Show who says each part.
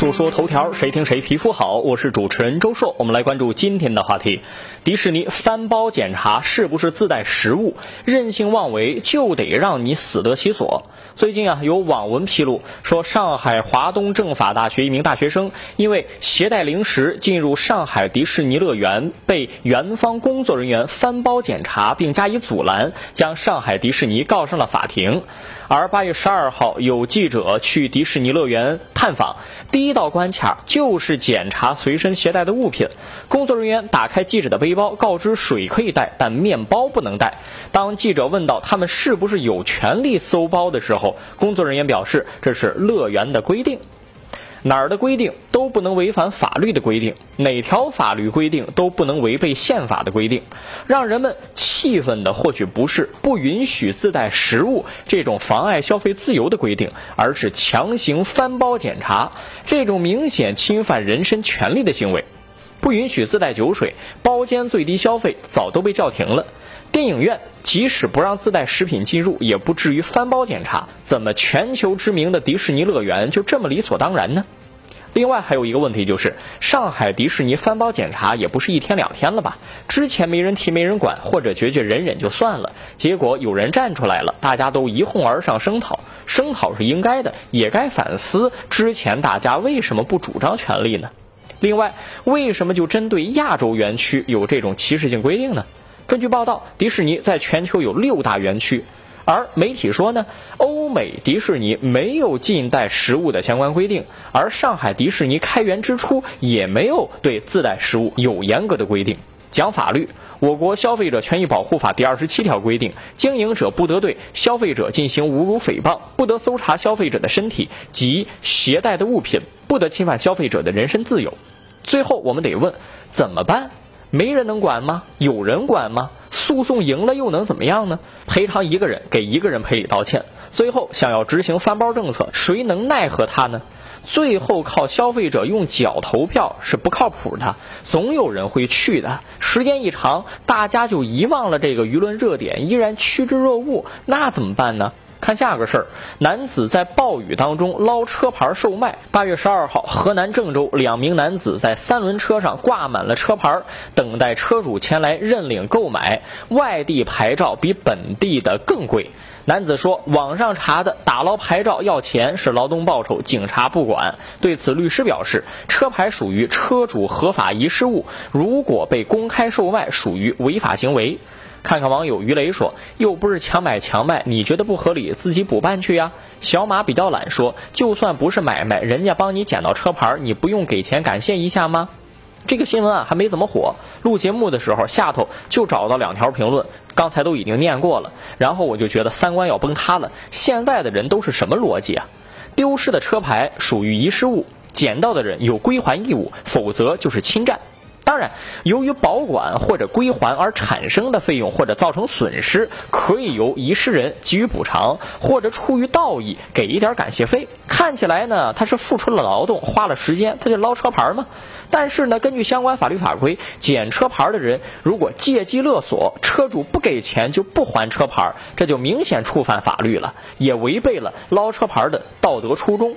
Speaker 1: 说说头条，谁听谁皮肤好。我是主持人周硕，我们来关注今天的话题：迪士尼翻包检查是不是自带食物？任性妄为就得让你死得其所。最近啊，有网文披露说，上海华东政法大学一名大学生因为携带零食进入上海迪士尼乐园，被园方工作人员翻包检查并加以阻拦，将上海迪士尼告上了法庭。而八月十二号，有记者去迪士尼乐园探访，第一一道关卡就是检查随身携带的物品。工作人员打开记者的背包，告知水可以带，但面包不能带。当记者问到他们是不是有权利搜包的时候，工作人员表示这是乐园的规定。哪儿的规定都不能违反法律的规定，哪条法律规定都不能违背宪法的规定。让人们气愤的或许不是不允许自带食物这种妨碍消费自由的规定，而是强行翻包检查这种明显侵犯人身权利的行为。不允许自带酒水，包间最低消费早都被叫停了。电影院即使不让自带食品进入，也不至于翻包检查。怎么全球知名的迪士尼乐园就这么理所当然呢？另外还有一个问题就是，上海迪士尼翻包检查也不是一天两天了吧？之前没人提没人管，或者觉觉忍忍就算了，结果有人站出来了，大家都一哄而上声讨，声讨是应该的，也该反思之前大家为什么不主张权利呢？另外，为什么就针对亚洲园区有这种歧视性规定呢？根据报道，迪士尼在全球有六大园区，而媒体说呢，欧美迪士尼没有禁带食物的相关规定，而上海迪士尼开园之初也没有对自带食物有严格的规定。讲法律，我国消费者权益保护法第二十七条规定，经营者不得对消费者进行侮辱诽谤，不得搜查消费者的身体及携带的物品，不得侵犯消费者的人身自由。最后，我们得问，怎么办？没人能管吗？有人管吗？诉讼赢了又能怎么样呢？赔偿一个人给一个人赔礼道歉，最后想要执行翻包政策，谁能奈何他呢？最后靠消费者用脚投票是不靠谱的，总有人会去的。时间一长，大家就遗忘了这个舆论热点，依然趋之若鹜，那怎么办呢？看下个事儿，男子在暴雨当中捞车牌售卖。八月十二号，河南郑州两名男子在三轮车上挂满了车牌，等待车主前来认领购买。外地牌照比本地的更贵。男子说，网上查的打捞牌照要钱是劳动报酬，警察不管。对此，律师表示，车牌属于车主合法遗失物，如果被公开售卖，属于违法行为。看看网友于雷说：“又不是强买强卖，你觉得不合理，自己补办去呀。”小马比较懒说：“就算不是买卖，人家帮你捡到车牌，你不用给钱感谢一下吗？”这个新闻啊还没怎么火，录节目的时候下头就找到两条评论，刚才都已经念过了，然后我就觉得三观要崩塌了。现在的人都是什么逻辑啊？丢失的车牌属于遗失物，捡到的人有归还义务，否则就是侵占。然，由于保管或者归还而产生的费用或者造成损失，可以由遗失人给予补偿，或者出于道义给一点感谢费。看起来呢，他是付出了劳动，花了时间，他就捞车牌吗？但是呢，根据相关法律法规，捡车牌的人如果借机勒索车主不给钱就不还车牌，这就明显触犯法律了，也违背了捞车牌的道德初衷。